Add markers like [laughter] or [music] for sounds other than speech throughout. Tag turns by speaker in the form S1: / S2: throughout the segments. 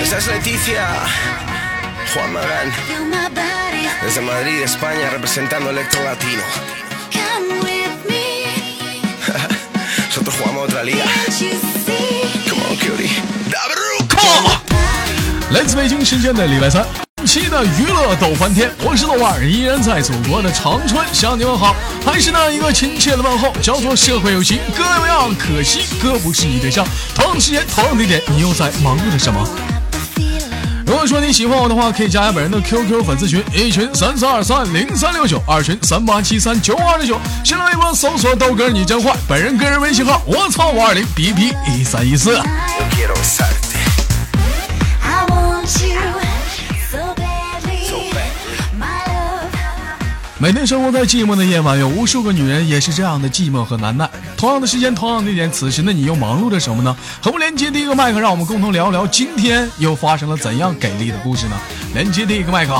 S1: Esa es Leticia, Juan Magán, desde Madrid, España, representando Electro Latino. [laughs] Nosotros jugamos otra liga. Come on, cutie. Dabru,
S2: 来自北京时间的礼拜三 期的娱乐斗翻天，我是豆瓣，依然在祖国的长春向你们好，还是那一个亲切的问候，叫做社会有情哥有样，可惜哥不是你对象。同样时间，同样地点，你又在忙碌着什么？如果说你喜欢我的话，可以加下本人的 QQ 粉丝群，一群三四二三零三六九，二群三八七三九二六九，新浪微博搜索豆哥你真坏，本人个人微信号我操五二零 B B 一三一四。每天生活在寂寞的夜晚，有无数个女人也是这样的寂寞和难耐。同样的时间，同样的地点，此时的你又忙碌着什么呢？何不连接第一个麦克，让我们共同聊聊今天又发生了怎样给力的故事呢？连接第一个麦克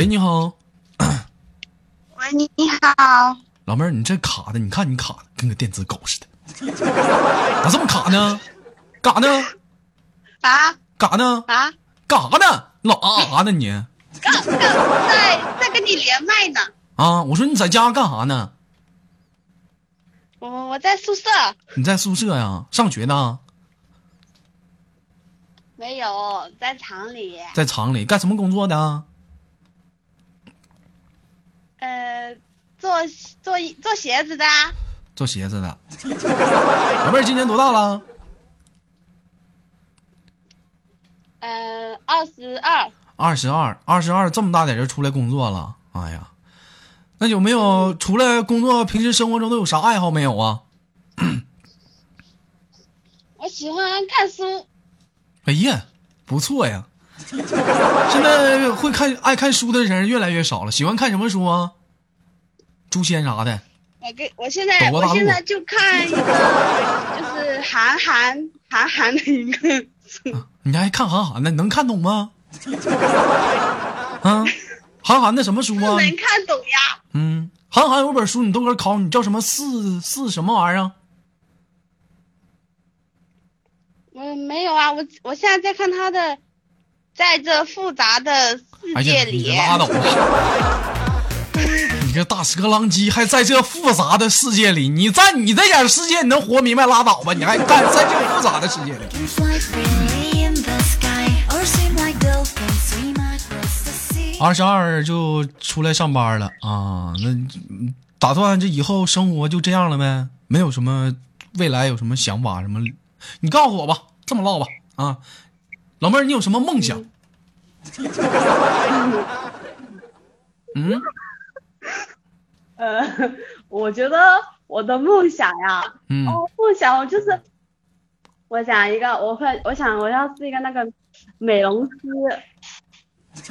S2: 喂，你好，[coughs]
S3: 喂，你好，
S2: 老妹儿，你这卡的，你看你卡的跟个电子狗似的，咋这么卡呢？干啥呢？
S3: 啊
S2: 干啥呢？
S3: 啊，
S2: 干啥呢？老啊啊呢你
S3: 刚刚在在跟你连麦呢，
S2: 啊！我说你在家干啥呢？
S3: 我我在宿舍，
S2: 你在宿舍呀？上学呢？
S3: 没有在厂里，
S2: 在厂里干什么工作的？
S3: 呃，做做做鞋子的啊，
S2: 做鞋子的。[laughs] 老妹儿今年多大了？
S3: 呃，二十二，
S2: 二十二，二十二，这么大点就出来工作了。哎呀，那有没有除了工作，平时生活中都有啥爱好没有啊？
S3: 我喜欢看书，
S2: 哎呀，不错呀！[laughs] 现在会看爱看书的人越来越少了，喜欢看什么书啊？诛仙啥的。
S3: 我跟我现在我现在就看一个，就是韩寒韩寒的一个书，[laughs]
S2: 你还看韩寒的？你能看懂吗？[laughs] 啊，韩寒的什么书啊？
S3: 不能看懂呀，
S2: 嗯，韩寒有本书你都搁考，你叫什么四四什么玩意儿啊？
S3: 我没有啊，我我现在在看他的，在这复杂的世界里，
S2: 你拉倒吧！[laughs] 你这大蛇狼机还在这复杂的世界里，你在你这点世界你能活明白拉倒吧？你还干在这复杂的世界里.二十二就出来上班了啊？那嗯打算这以后生活就这样了呗？没有什么未来有什么想法什么？你告诉我吧，这么唠吧啊，老妹儿，你有什么梦想？嗯，
S4: 呃，我觉得我的梦想呀，
S2: 嗯。
S4: 哦，梦想我就是，我想一个，我会，我想我要是一个那个美容师，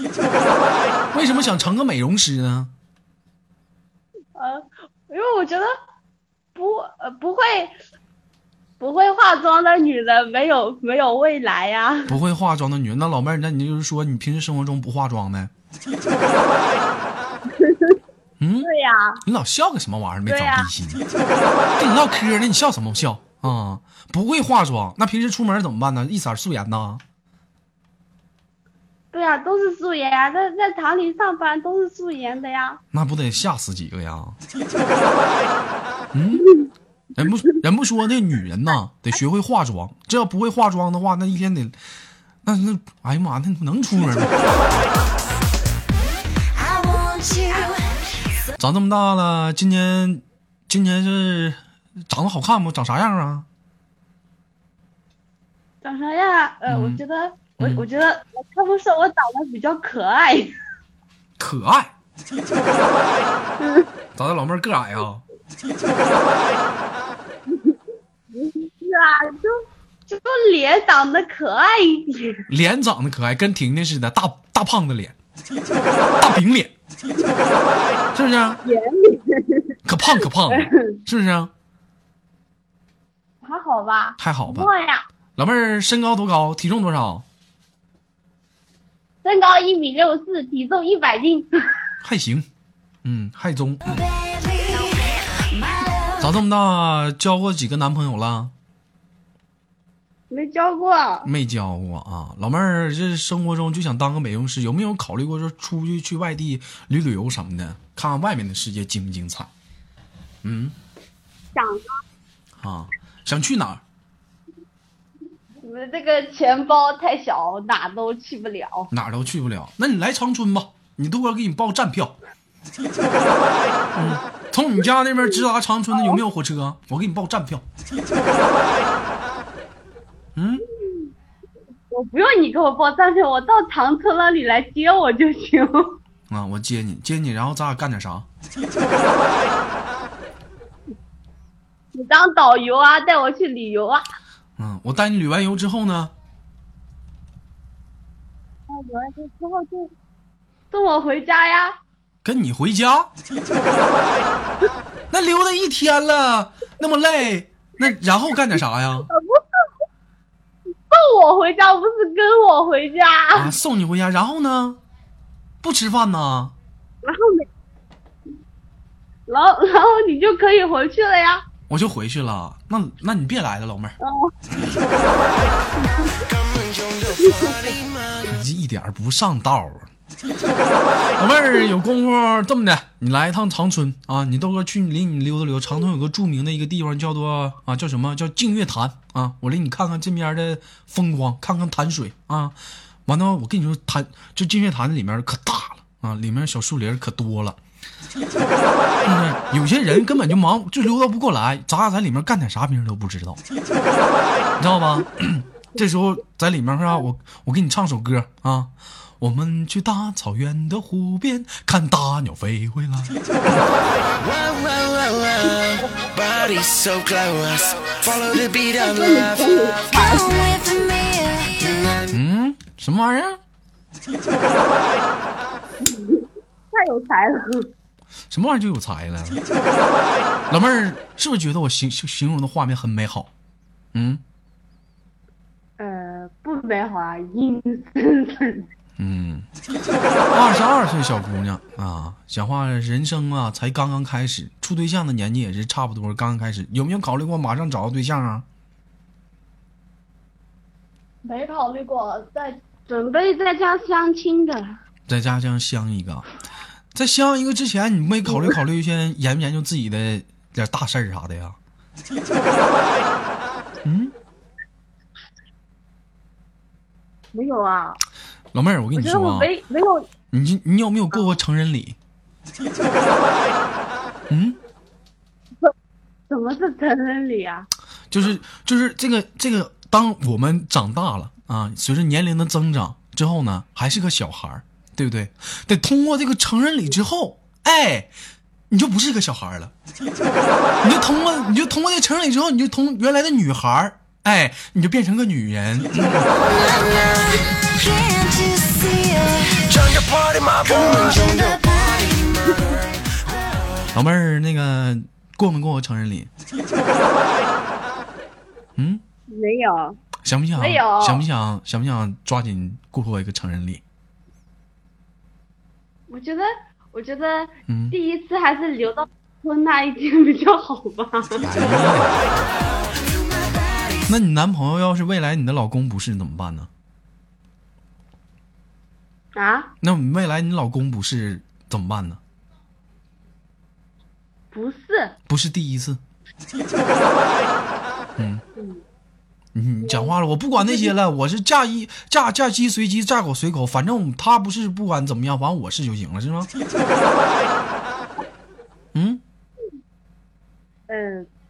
S4: [laughs]
S2: 为什么想成个美容师呢？
S4: 呃，因为我觉得不呃不会不会化妆的女人没有没有未来呀。
S2: 不会化妆的女人，那老妹儿，那你就是说你平时生活中不化妆呗？[laughs] 嗯，
S4: 对呀，
S2: 你老笑个什么玩意儿？没长
S4: 对呀
S2: 逼心。跟你唠嗑呢，你笑什么笑啊？不会化妆，那平时出门怎么办呢？一色素颜呐？
S4: 对呀，都是素颜呀，在在厂里上班都是素颜的呀。
S2: 那不得吓死几个呀？嗯，人不人不说那女人呐，得学会化妆。这要不会化妆的话，那一天得，那那哎呀妈，那能出门吗. [laughs] 长这么大了，今年今年是长得好看不？长啥样啊？
S4: 长啥样？呃，
S2: 嗯
S4: 我觉得我
S2: 嗯
S4: 我觉得他们说我长得比较可爱。[laughs]
S2: 可爱。[laughs] 咋的，老妹儿个矮啊？
S4: 是啊，就就脸长得可爱一点。
S2: 脸长得可爱，跟婷婷似的，大大胖子脸，[laughs] 大饼脸，是不是啊？
S4: 脸
S2: 可胖可胖了，是不是啊？
S4: 还好吧？
S2: 还好吧
S4: 呀，
S2: 老妹儿身高多高？体重多少？
S4: 身高一米六四，体重一百斤。
S2: 还行，嗯，还中。长这么大交过几个男朋友了？
S4: 没教过，
S2: 没教过啊。老妹儿这生活中就想当个美容师，有没有考虑过说出去去外地旅旅游什么的，看看外面的世界精不精彩？嗯
S4: 想
S2: 啊，想去哪儿？
S4: 你们这个钱包太小，哪都去不了。
S2: 哪儿都去不了。那你来长春吧，你豆哥给你报站票。[laughs] 嗯，从你家那边直达长春的有没有火车？我给你报站票。嗯，
S4: 我不用你给我报站票，我到长春那里来接我就行。
S2: 啊，我接你，接你，然后咱俩干点啥？
S4: 你当导游啊，带我去旅游啊。
S2: 嗯，我带你旅完游之后呢？
S4: 那旅完游之后就送我回家呀。
S2: 跟你回家？[laughs] 那溜达一天了，那么累，那然后干点啥呀？
S4: 送我回家不是跟我回家，
S2: 啊，送你回家，然后呢？不吃饭呢？
S4: 然后没，然后然后你就可以回去了呀。
S2: 我就回去了。那那你别来了，老妹儿，
S4: 哦，
S2: 你这一点儿不上道啊！老妹儿有功夫这么的，你来一趟长春啊！你豆哥去领你溜达溜达。长春有个著名的一个地方叫做啊，叫什么叫净月潭啊？我领你看看这边的风光，看看潭水啊。完了，我跟你说，潭就净月潭里面可大了啊，里面小树林可多了。是不是？有些人根本就忙就溜达不过来，咱俩在里面干点啥，别人都不知道，[laughs] 你知道吧？[clears throat] 这时候在里面是吧？我我给你唱首歌啊，我们去大草原的湖边看大鸟飞回来。嗯，什么玩意儿？
S4: 太有才了。
S2: 什么玩意儿就有才了？老妹儿是不是觉得我形形形容的画面很美好？嗯
S4: 呃，不美好啊，阴森森。
S2: 嗯，二十二岁小姑娘啊，讲话人生啊才刚刚开始，处对象的年纪也是差不多刚刚开始，有没有考虑过马上找个对象啊？
S4: 没考虑过，在准备在家相亲的。
S2: 在家乡相一个，在相一个之前，你没考虑 [laughs] 考虑先研不研究自己的点大事儿啥的呀？[laughs] 嗯，
S4: 没有啊，
S2: 老妹儿，我跟你说啊，
S4: 没没有
S2: 你你有没有过过成人礼？[laughs] 嗯，
S4: 什么是成人礼啊？
S2: 就是就是这个这个，当我们长大了啊，随着年龄的增长之后呢，还是个小孩儿，对不对？得通过这个成人礼之后，哎，你就不是个小孩儿了，[laughs] 你就通过你就通过这成人礼之后，你就从原来的女孩儿，哎，你就变成个女人。[laughs] 老妹儿，那个过没过过成人礼？[laughs] 嗯，
S4: 没有，
S2: 想不想？
S4: 没有
S2: 想不想？想不想抓紧过我一个成人礼？
S4: 我觉得我觉得
S2: 嗯
S4: 第一次还是留到婚那一天比较好吧。
S2: 那你男朋友要是未来你的老公不是怎么办呢？
S4: 啊，
S2: 那你未来你老公不是怎么办呢？
S4: 不是，
S2: 不是第一次。[laughs] 嗯，你讲话了，我不管那些了，我是嫁一嫁嫁鸡随鸡，嫁狗随狗，反正他不是不管怎么样，反正我是就行了，是吗？[laughs] 嗯，
S4: 呃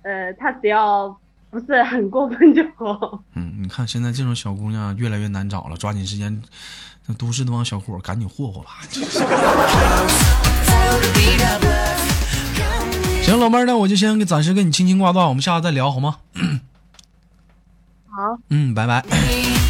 S4: 呃，他只要不是很过分就好。
S2: 嗯，你看现在这种小姑娘越来越难找了，抓紧时间，那都市那帮小伙赶紧霍霍吧。[laughs] 行，老妹儿，那我就先给暂时跟你轻轻挂断，我们下次再聊好吗？
S4: 好，
S2: 嗯，拜拜。[laughs]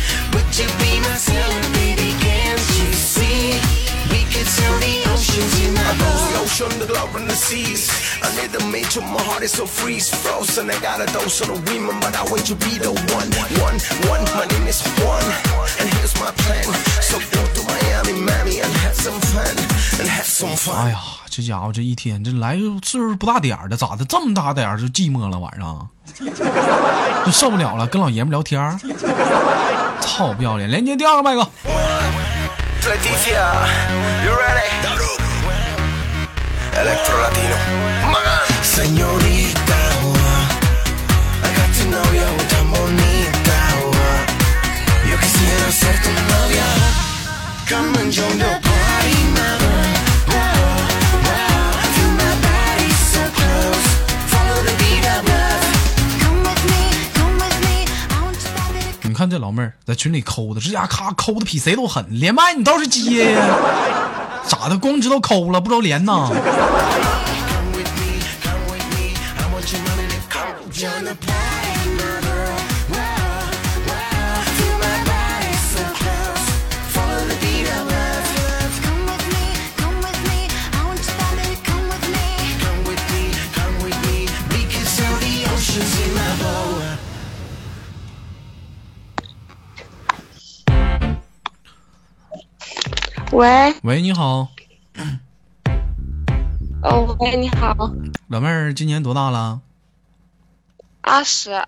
S2: 哎呀，这家伙这一天这来岁数不大点儿的，咋的这么大点儿就寂寞了？晚上就受不了了，跟老爷们聊天儿。操，不要脸！连接第二个麦克，
S5: Leticia, you ready? Electro Latino.
S1: Señorita, I got to know you tan bonita. Yo quisiera ser tu novia. Come and join the
S2: 看这老妹儿在群里抠的，这家咔抠的比谁都狠，连麦你倒是接呀？咋的？光知道抠了，不知道连呐？
S6: 喂，
S2: 喂，你好，
S6: 哦，喂，你好，
S2: 老妹儿今年多大了？
S6: 二十，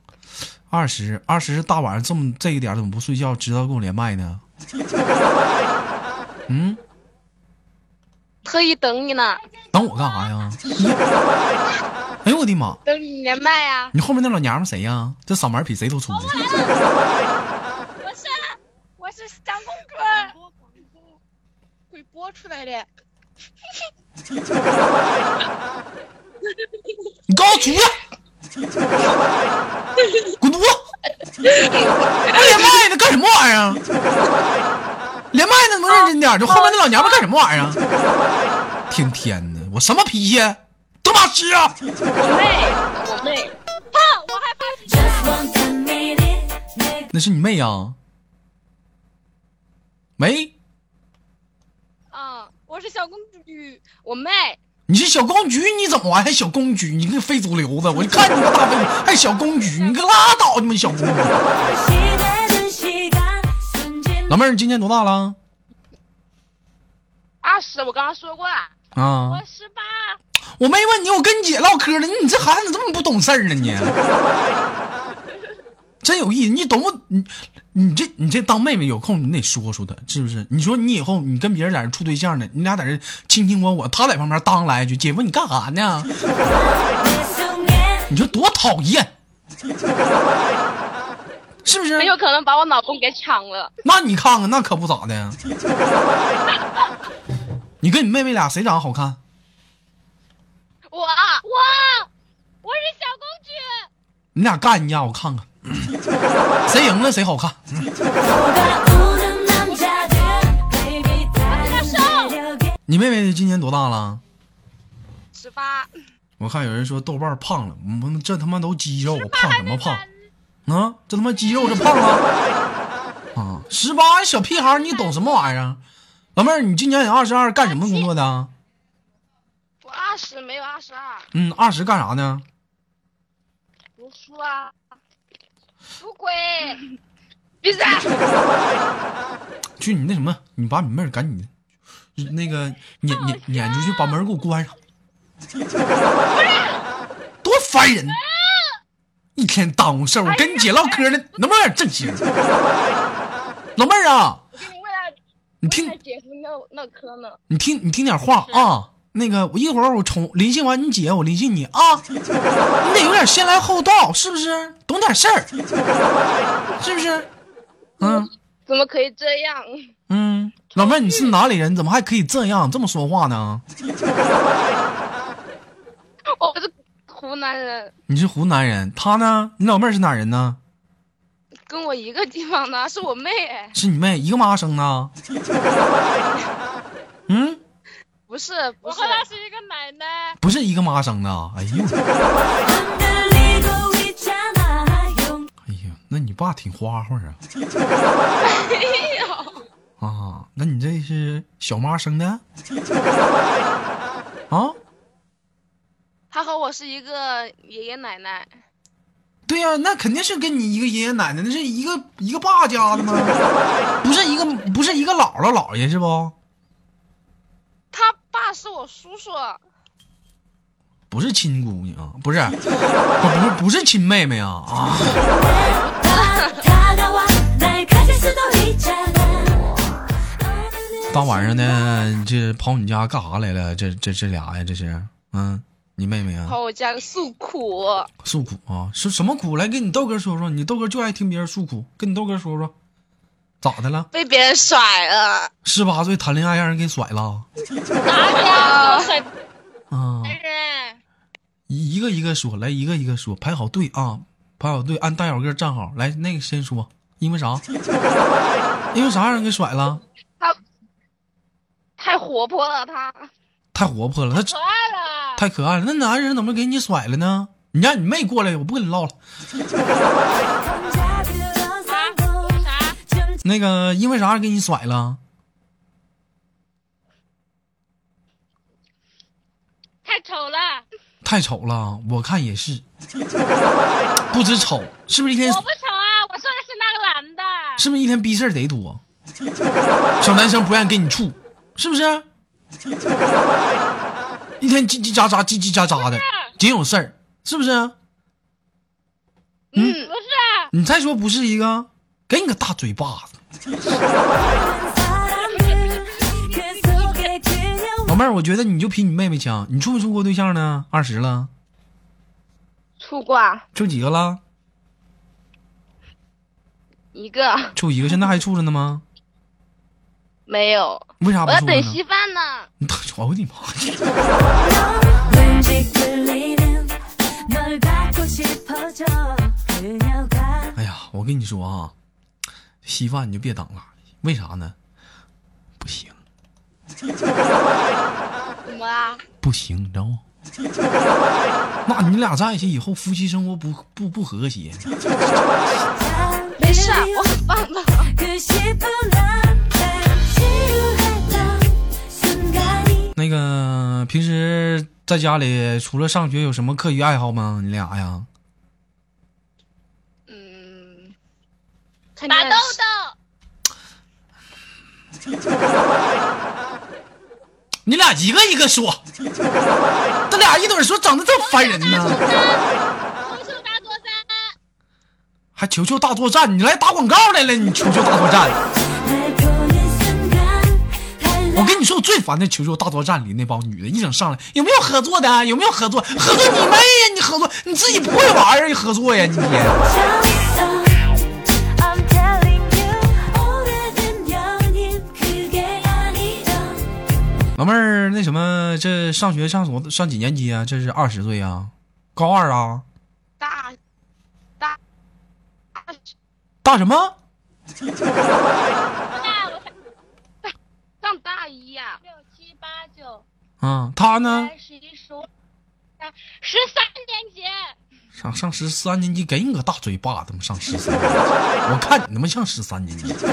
S2: 二十，二十大晚上这么这一点儿怎么不睡觉，知道跟我连麦呢？[laughs] 嗯，
S6: 特意等你呢，
S2: 等我干啥呀？[laughs] 哎呦我的妈！
S6: 等你连麦啊。
S2: 你后面那老娘们谁呀？这嗓门比谁都粗。
S6: 我是我是张公播出来的。
S2: 你给我出去！滚犊子！连麦呢，干什么玩意儿？连麦呢，能认真点儿？就后面那老娘们干什么玩意儿？天天的，我什么脾气？德玛西啊！
S6: 我妹，我妹，啊，我害怕。
S2: 那是你妹
S6: 啊，我是小公举，我妹。
S2: 你是小公举，你怎么玩？还小公举？你个非主流子！我就看你个大非，还小公举，你个拉倒！你们小公举。老妹儿，你今年多大了？
S6: 二十，我刚刚说过了。
S2: 啊
S6: 我，十八。
S2: 我没问你，我跟你姐唠嗑呢。你这孩子怎么这么不懂事儿呢？你真有意思，你懂不？你你这你这当妹妹有空你得说说她，是不是？你说你以后你跟别人在这处对象呢，你俩在这卿卿我我，她在旁边当来一句：“姐夫，你干啥呢？”你说多讨厌，是不是
S6: 很？有可能把我老公给抢了。
S2: 那你看看，那可不咋的呀。[laughs] 你跟你妹妹俩谁长得好看？
S6: 我我我是小公举。
S2: 你俩干一架，我看看，[laughs] 谁赢了谁好看。[laughs] 你妹妹今年多大了？
S6: 十八，
S2: 我看有人说豆瓣胖了，我这他妈都肌肉，胖什么胖？啊，这他妈肌肉这胖了 [laughs] 啊！十八小屁孩，你懂什么玩意儿？老妹儿，你今年也二十二，干什么工作的？
S6: 我二十没有二十二，
S2: 嗯，二十干啥呢？
S6: 读书啊，闭嘴！
S2: 去你那什么，你把你妹儿赶紧那个撵撵撵出去，把门给我关上。多烦人！一天耽误事儿，我跟你姐唠嗑呢，能不能有点正经？老妹儿啊，
S6: 你
S2: 听
S6: 姐夫唠唠嗑呢。
S2: 你听你听点话啊。那个，我一会儿我重联系完你姐，我联系你啊。你得有点先来后到，是不是？懂点事儿，是不是？嗯
S6: 怎么可以这样？
S2: 嗯，老妹儿，你是哪里人？怎么还可以这样这么说话呢？
S6: 我是湖南人，
S2: 你是湖南人，他呢？你老妹儿是哪人呢？
S6: 跟我一个地方的，是我妹哎，
S2: 是你妹，一个妈生的？嗯，
S6: 不是，不是，是一个奶奶。
S2: 不是一个妈生的啊。哎呦，哎呀，那你爸挺花花啊。
S6: 没有，
S2: 啊，那你这是小妈生的？[laughs] 啊，
S6: 他和我是一个爷爷奶奶，
S2: 对呀、那肯定是跟你一个爷爷奶奶，那是一个一个爸家的吗？不是一个不是一个姥姥姥爷是不？
S6: 是我叔叔，
S2: 不是亲姑娘，不是，不不不是亲妹妹啊啊！大晚上的，这跑你家干啥来了？这这这俩呀，这是嗯，你妹妹啊？
S6: 跑我家诉苦，
S2: 诉苦啊？是什么苦？来跟你豆哥说说，你豆哥就爱听别人诉苦，跟你豆哥说说。咋的了？
S6: 被别人甩了，
S2: 十八岁谈恋爱让人给甩了
S6: 啊！
S2: 啊！
S6: 人
S2: 一一个一个说，来一个一个说，排好队啊，排好队，按大小个站好。来，那个先说，因为啥？[laughs] 因为啥让人给甩了？
S6: 他太活泼了，他
S2: 太活泼了，他
S6: 可爱了。
S2: 太可爱了。那男人怎么给你甩了呢？你让你妹过来，我不跟你唠了。那个因为啥给你甩了？
S6: 太丑了。
S2: 太丑了，我看也是。[laughs] 不止丑，是不是一天？
S6: 我不丑啊，我说的是那个男的。
S2: 是不是一天逼事儿贼多？[laughs] 小男生不愿意跟你处，是不是？[laughs] 一天叽叽喳喳，叽叽喳喳的，仅有事儿，是不是？
S6: 嗯，不是。
S2: 你再说不是一个。给你个大嘴巴子。[laughs] 老妹儿，我觉得你就比你妹妹强。你处没处过对象呢？二十了。
S6: 处过。
S2: 处几个了？
S6: 一个。
S2: 处一个，现在还处着呢吗？
S6: 没有。
S2: 为啥不处我
S6: 等稀饭呢。
S2: 你等着，我的妈！[laughs] 哎呀，我跟你说啊，稀饭你就别等了为啥呢？不行 [laughs]
S6: 怎么啦
S2: 不行你知道吗？[laughs] 那你俩在一起以后夫妻生活不不不和谐。
S6: 没事我很棒
S7: 可
S2: 那个平时在家里除了上学有什么课余爱好吗？你俩呀？
S6: 拿豆豆。[laughs]
S2: 你俩一个一个说。[laughs] 他俩一堆说，整的这么烦人呢。[laughs] 还球球大作战，你来打广告来了，你球球大作战。我跟你说，我最烦的球球大作战里那帮女的，一整上来，有没有合作的？有没有合作？合作你妹呀，你合作，你自己不会玩，你合作呀，你。老妹儿，那什么，这上学上所上几年级啊？这是二十岁啊，高二啊？
S6: 大大大
S2: 大什么？
S6: 大，上上大一呀、六七八九
S2: 嗯，他呢？
S6: 十一十五十三年级。
S2: 上上十三年级，给你个大嘴巴子！他妈上十三年级，我看你他妈像十三年级。[laughs]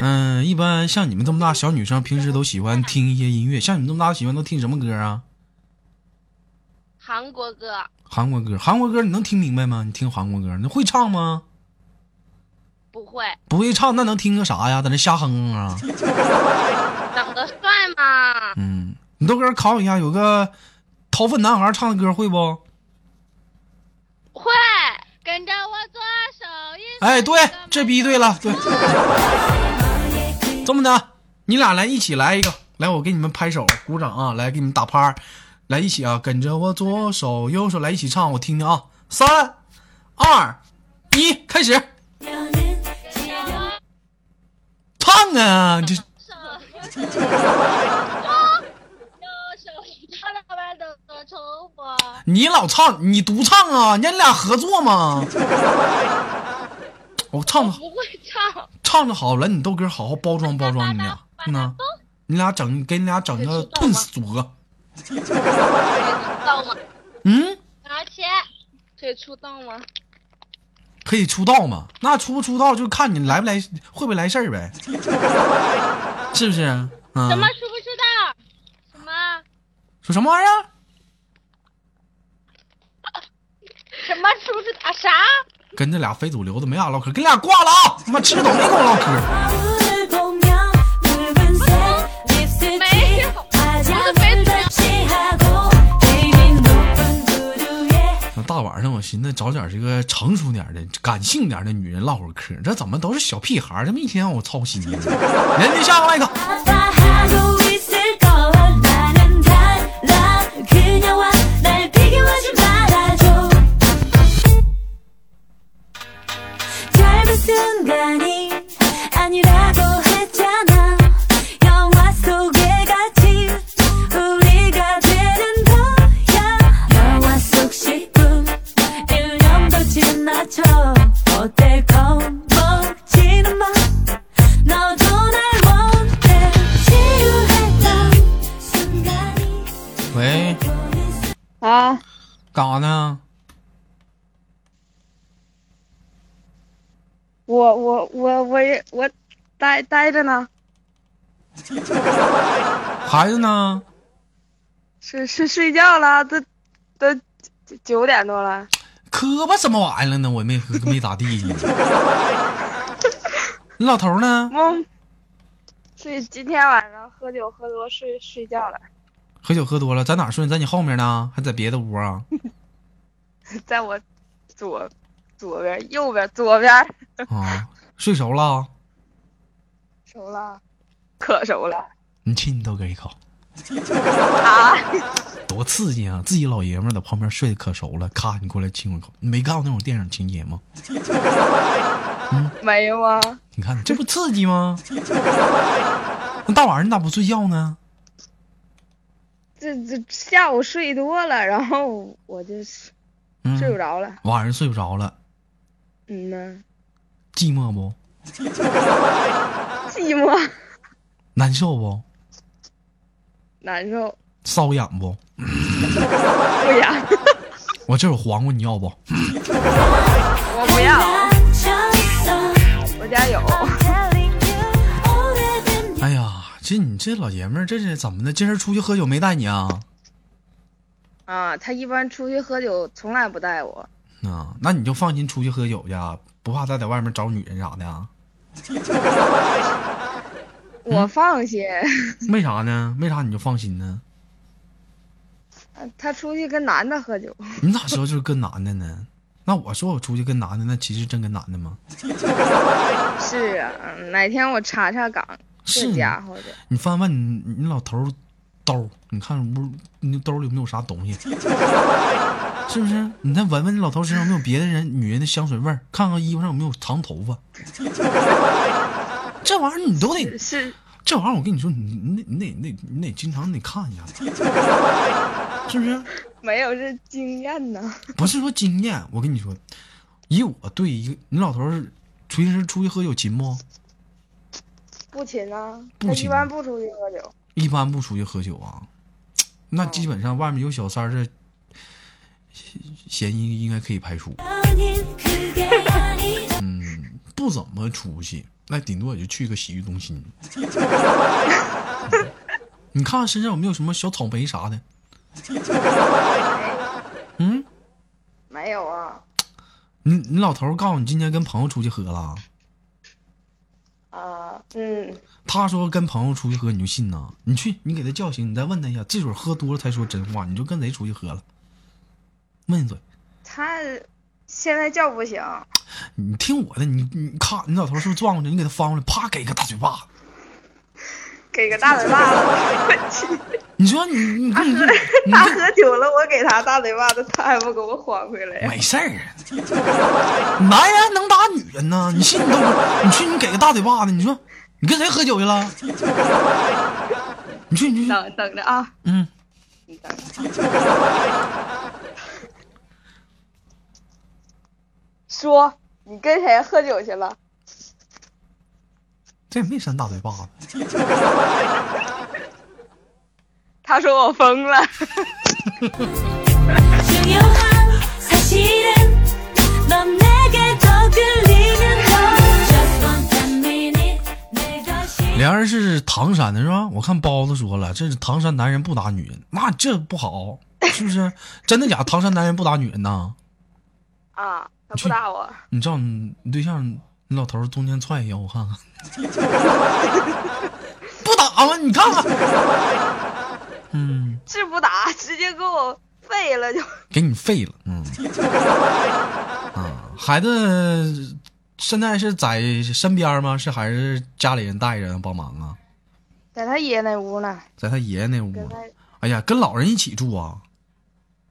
S2: 嗯，一般像你们这么大小女生，平时都喜欢听一些音乐。像你们这么大喜欢都听什么歌啊？
S6: 韩国歌
S2: 韩国歌，韩国歌你能听明白吗？你听韩国歌，你会唱吗？
S6: 不会，
S2: 不会唱，那能听个啥呀？在那瞎哼啊？[laughs]
S6: 长得帅吗？
S2: 嗯，你豆哥考你一下，有个掏粪男孩唱的歌会不？
S6: 会，跟着我左手一
S2: 哎，对，这逼对了，对。[laughs] 这么的你俩来一起来一个来我给你们拍手鼓掌啊来给你们打拍来一起啊跟着我左手右手来一起唱我听听啊。三二一开始。唱啊你老唱你独唱啊你俩合作吗？[laughs] 我唱吧。
S6: 不会唱。
S2: 唱的好了，你豆哥好好包装包装你俩，嗯呐，你俩整给你俩整个组合，
S6: 出道吗？
S2: 嗯，
S6: 拿钱可以出道吗？
S2: 可以出道吗？那出不出道就看你来不来，会不会来事儿呗，[laughs] 是不是？嗯，
S6: 什么出不出道？什么
S2: 说什么玩意儿？[laughs]
S6: 什么出不出啊？啥？
S2: 跟这俩非主流的没啥唠嗑，跟俩挂了啊！他妈吃都没跟我唠嗑。大晚上我寻思找点这个成熟点的、感性点的女人唠会嗑，这怎么都是小屁孩儿？们一天让我操心呢？人家下个麦克。
S3: 待待着呢，[laughs]
S2: 孩子呢？
S3: 睡睡睡觉了，都都九九点多了。
S2: 磕巴什么玩意儿了呢？我没没咋地 [laughs] 呢。你老头呢？
S3: 嗯，睡今天晚上喝酒喝多睡睡觉了，
S2: 喝酒喝多了，在哪睡？在你后面呢？还在别的屋啊？[laughs]
S3: 在我左左边、右边、左边，
S2: 啊，睡熟了？
S3: 熟了，可熟了
S2: 你亲你都给一口，[laughs]
S3: 啊！
S2: 多刺激啊！自己老爷们儿在旁边睡得可熟了，咔，你过来亲我一口。你没看过那种电影情节吗？[laughs]
S3: 没有啊，
S2: 你看这不刺激吗？[laughs] 那大晚上你咋不睡觉呢？
S3: 这这下午睡多了，然后我就
S2: 嗯，
S3: 睡不着了。
S2: 晚上睡不着了，
S3: 嗯呢，
S2: 寂寞不？
S3: 寂寞。
S2: 难受不？
S3: 难受。
S2: 瘙痒不？
S3: 不痒。
S2: 我这有黄瓜，你要不？
S3: 我不要。我家有。
S2: 哎呀，这你这老爷们儿，这是怎么的？今儿出去喝酒没带你啊？
S3: 啊，他一般出去喝酒从来不带我。
S2: 啊，那你就放心出去喝酒去，不怕他在外面找女人啥的、啊？[laughs]
S3: 我放心，[laughs]
S2: 为啥呢？为啥你就放心呢？
S3: 他出去跟男的喝酒，
S2: 你咋知道就是跟男的呢？[laughs] 那我说我出去跟男的，那其实真跟男的吗？[laughs]
S3: 是啊，哪天我查查岗，
S2: 是
S3: 这家伙的，
S2: 你翻翻你你老头兜，你看屋你兜里有没有啥东西？是不是？你再闻闻你老头身上有没有别的人女人的香水味儿，看看衣服上有没有长头发。这玩意儿你都得
S3: 是。
S2: 这玩意儿我跟你说，你你你得你得你得经常得看一下，[laughs] 是不是？
S3: 没有，这经验呢。
S2: 不是说经验，我跟你说，以我对一个你老头儿，平时出去喝酒勤不？
S3: 不勤啊，
S2: 不
S3: 勤，一般不出去喝酒。
S2: 一般不出去喝酒啊？那基本上外面有小三儿的嫌疑应该可以排除。[laughs] 嗯，不怎么出去。那顶多也就去个洗浴中心。[laughs] 你看看身上有没有什么小草莓啥的？嗯，
S3: 没有啊，
S2: 你你老头告诉你今天跟朋友出去喝了，
S3: 啊，嗯，
S2: 他说跟朋友出去喝，你就信呐？你去，你给他叫醒，你再问他一下，这会儿喝多了才说真话，你就跟谁出去喝了？问一嘴。
S3: 他现在叫不醒，
S2: 你听我的，你你咔，你老头是不是转过去？你给他翻过来，啪给个大嘴巴子。
S3: 给个大嘴巴子。我去，
S2: 你说你你跟你你
S3: 他喝酒了，我给他大嘴巴子，他还不给我还回来？
S2: 没事儿啊，男人能打女人呢？你信你都不？你去你给个大嘴巴子，你说你跟谁喝酒去了？[laughs] 你去你去，
S3: 等等着啊，
S2: 嗯，
S3: 你等。[laughs] 说你跟谁喝酒去了？
S2: 这也没扇大嘴巴子。[laughs]
S3: 他说我疯了。[laughs]
S2: 梁人是唐山的，是吧？我看包子说了，这是唐山男人不打女人，那这不好，是不是？真的假的？唐山男人不打女人呢？
S3: 啊。他不打我，
S2: 你知道你你对象你老头中间踹一脚，我看看，[laughs] 不打吗？你看看，嗯，
S3: 是不打，直接给我废了就。
S2: 给你废了，嗯，啊，孩子现在是在身边吗？是还是家里人带着帮忙啊？
S3: 在他爷那屋呢，
S2: 在他爷爷那屋。哎呀，跟老人一起住啊？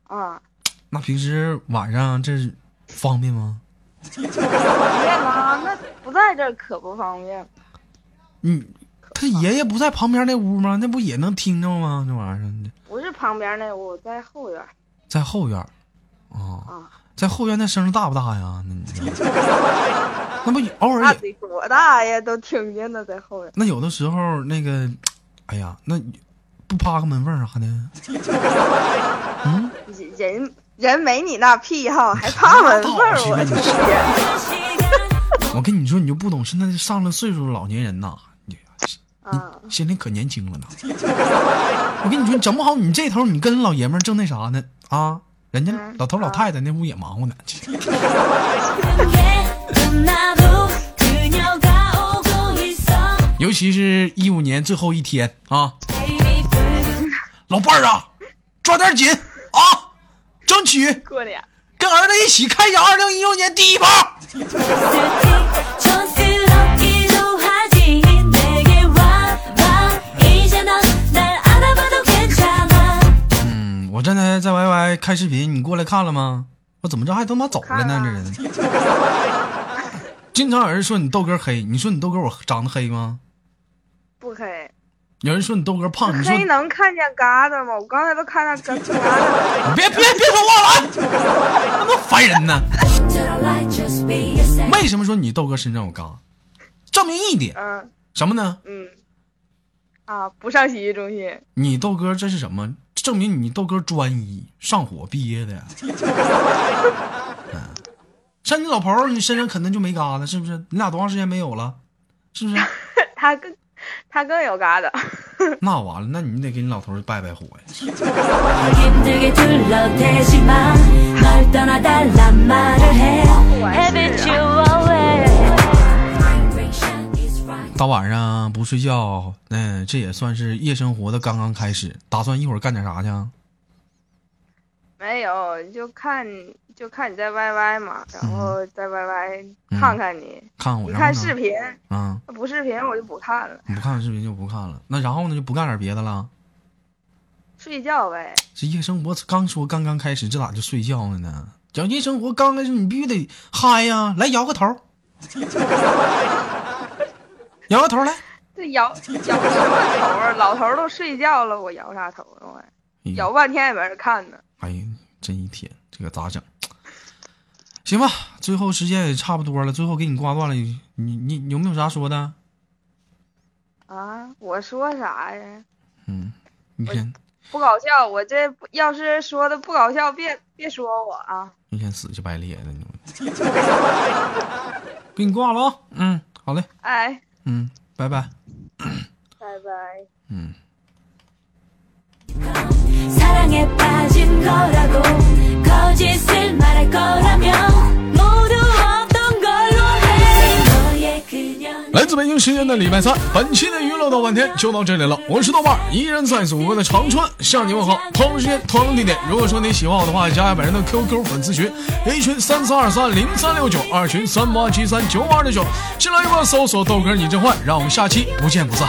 S3: 啊，
S2: 那平时晚上这方便吗？
S3: 方便吗？那不在这儿可不方便。
S2: 嗯，他爷爷不在旁边那屋吗？那不也能听着吗？那玩意儿
S3: 不是旁边那屋，在后院。
S2: 在后院儿，啊，
S3: 啊，
S2: 在后院那声大不大呀？那你 [laughs] 那不偶尔也
S3: 得多大呀？都听见了，在后院。
S2: 那有的时候那个，哎呀，那不趴个门缝儿啥的？
S3: 嗯 [laughs] 人人没你那癖好还怕闻味儿 [laughs] 我
S2: 跟你说你就不懂是那上了岁数的老年人呐你
S3: 你
S2: 心里可年轻了呢。我跟你说整不好你这头你跟老爷们儿正那啥呢啊？人家老头老太太那屋也忙活呢。尤其是一五年最后一天啊。老伴儿啊抓点紧。争取
S3: 过年
S2: 跟儿子一起开下二零一六年第一炮。嗯，我正在在 YY 开视频，你过来看了吗？我怎么着还他妈走了呢？这人。经常有人说你豆哥黑，你说你豆哥我长得黑吗？
S3: 不黑。
S2: 有人说你豆哥胖，你说
S3: 黑能看见疙瘩吗？我刚才都看见疙疙瘩了。
S2: 别别别说话了，[laughs] 那么烦人呢为什么说你豆哥身上有疙瘩？证明一点
S3: 嗯
S2: 什么呢？
S3: 嗯，啊，不上洗浴中心。
S2: 你豆哥这是什么？证明你豆哥专一，上火毕业的。[laughs] 嗯，像你老婆，你身上肯定就没疙瘩，是不是？你俩多长时间没有了？是不是？[laughs]
S3: 他更他更有嘎达，[laughs]
S2: 那完了，那你得给你老头拜拜火呀。大晚上不睡觉，那这也算是夜生活的刚刚开始，打算一会儿干点啥去啊？
S3: 没有，就看就看你在 YY 嘛，然后在 YY
S2: 嗯
S3: 看看你，
S2: 看我，
S3: 看视频，
S2: 啊，
S3: 不视频我就不看了，
S2: 你不看视频就不看了。那然后呢，就不干点别的了。
S3: 睡觉呗。
S2: 这夜生活刚说刚刚开始，这咋就睡觉了呢？讲夜生活刚开始，你必须得嗨呀！来摇个头，摇个头来。[laughs]
S3: 这摇摇什么头啊？老头都睡觉了，我摇啥头啊？我摇半天也没人看呢。
S2: 哎呀，真一天，这个咋整？行吧，最后时间也差不多了，最后给你挂断了。你你你有没有啥说的？
S3: 啊，我说啥呀？
S2: 嗯，你先
S3: 不搞笑，我这要是说的不搞笑，别别说我啊。
S2: 你先死去白咧的，你 [laughs] 给你挂了啊。嗯，好嘞，
S3: 哎，
S2: 嗯，拜拜。
S3: 拜拜。
S2: 嗯。
S7: 사랑에 빠진 거라고 거짓을 말할 거라면 모두 없던 걸로 해 너의 그녀는
S2: 来自北京时间的礼拜三，本期的娱乐豆瓣天就到这里了。我是豆瓣儿，依然在祖国的长春向你问好。同样时间，同样地点。如果说你喜欢我的话，加下本人的 QQ 粉丝群，A 群三四二三零三六九，二群三八七三九二六九。新浪微博搜索豆哥你真坏，让我们下期不见不散。